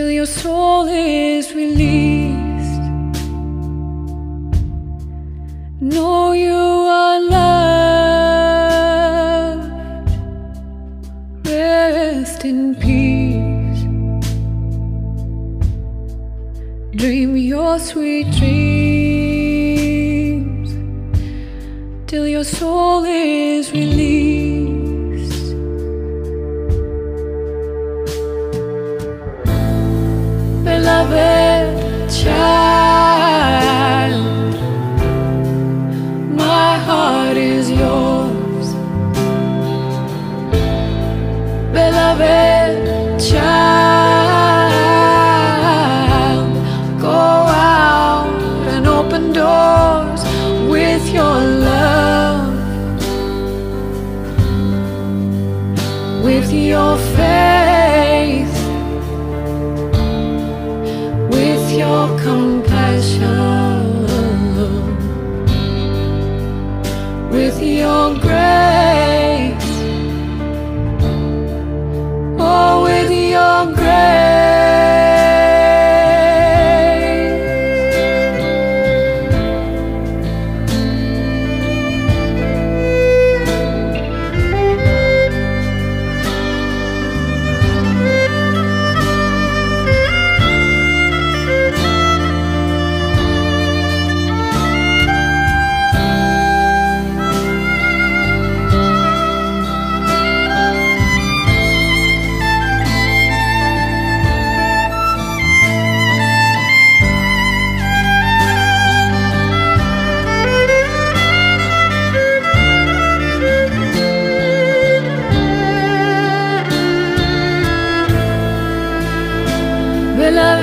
till your soul is released. Know you are loved. Rest in peace. Dream your sweet dreams. Abba, child. compassion.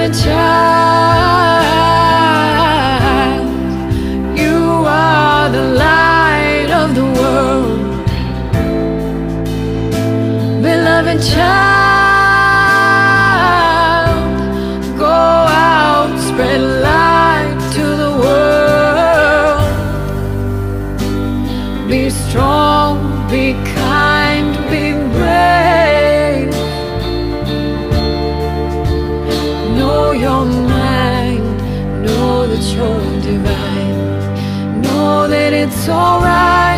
家。divine. Know that it's alright.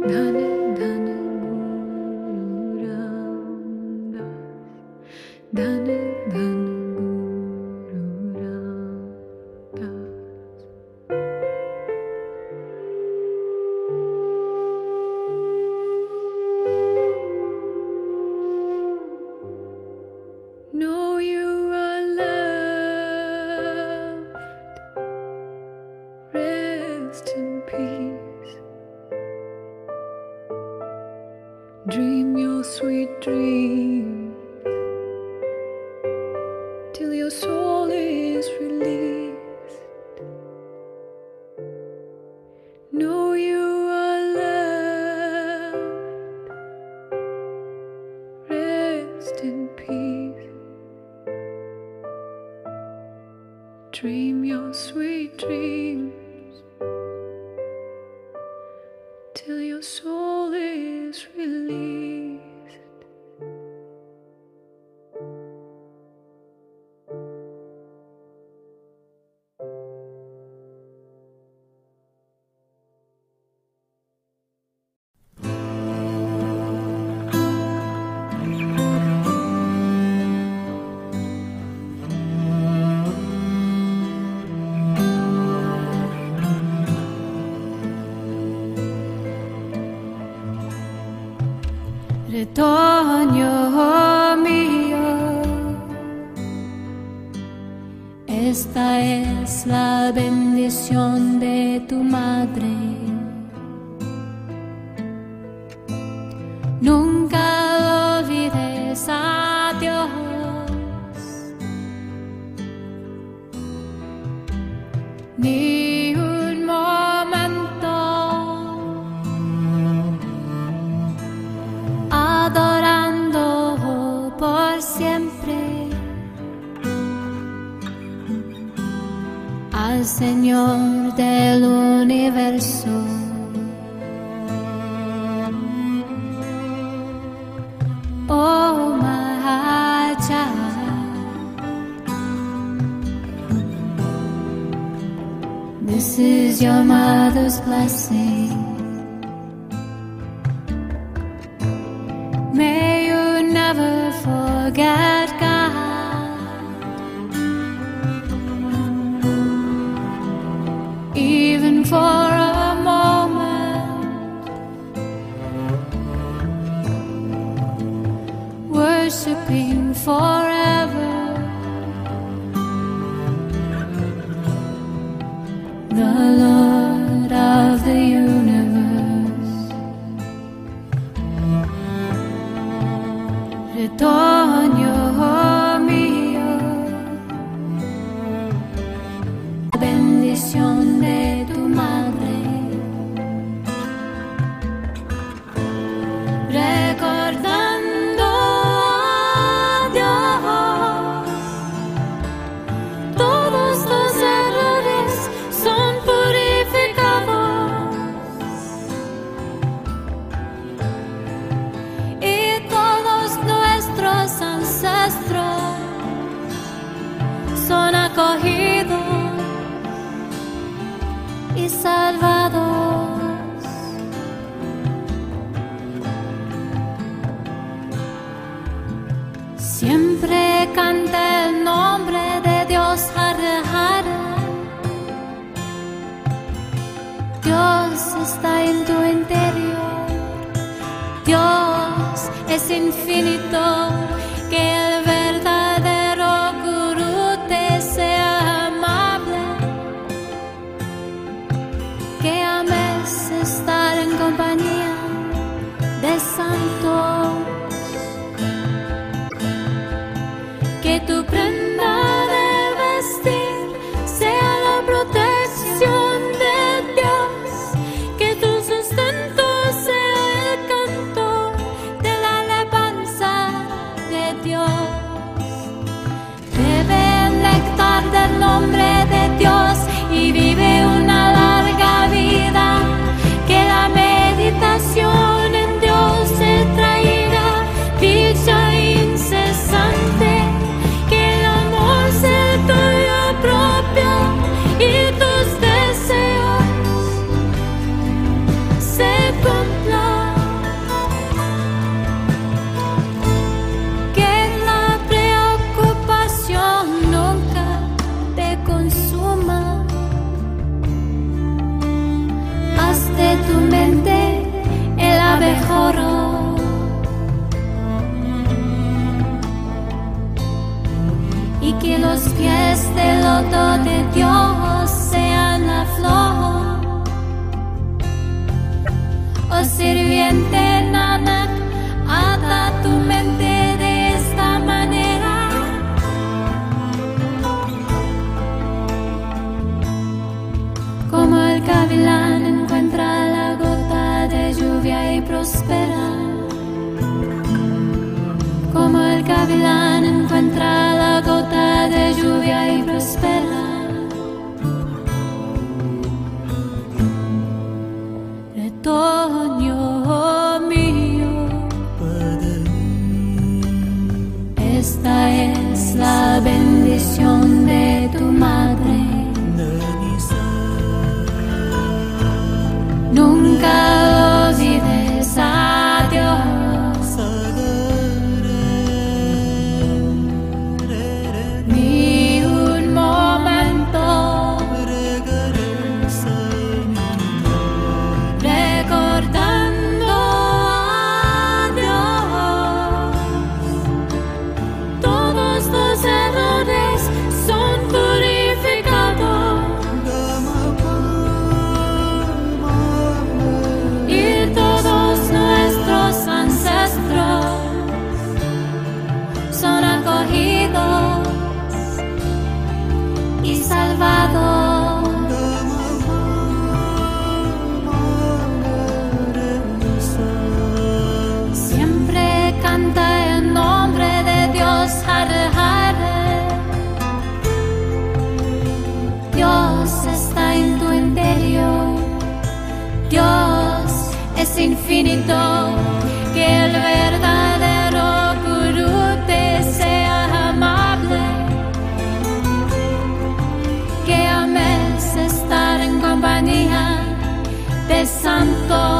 Dhan Dream your sweet dreams till your soul is released. Know you are loved. Rest in peace. Dream your sweet dreams till your soul is released. Retoño mío, esta es la bendición de tu madre. Al Señor del universo. Oh child, this is your mother's blessing. May you never forget está en tu interior. Dios es infinito, gente infinito, que el verdadero gurú te sea amable, que ames estar en compañía de santos.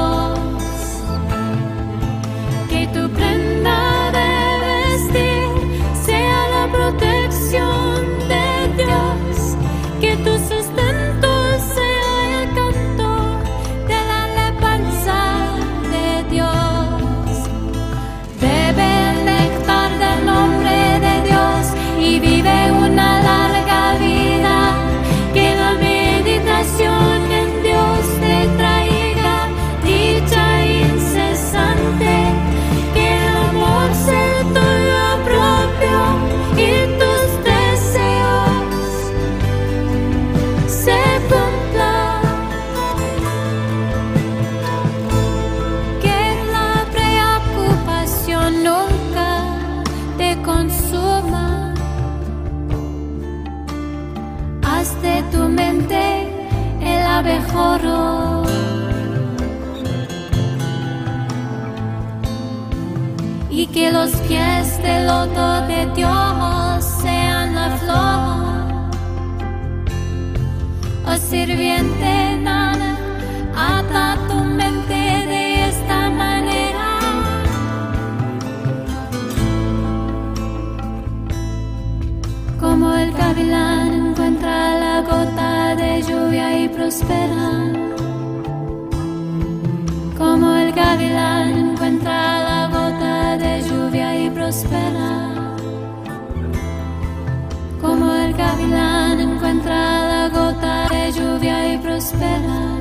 Y que los pies del loto de Dios sean la flor. Oh sirviente, nada, ata tu mente de esta manera. Como el gavilán encuentra la gota lluvia y prospera. Como el gavilán encuentra la gota de lluvia y prospera. Como el gavilán encuentra la gota de lluvia y prospera.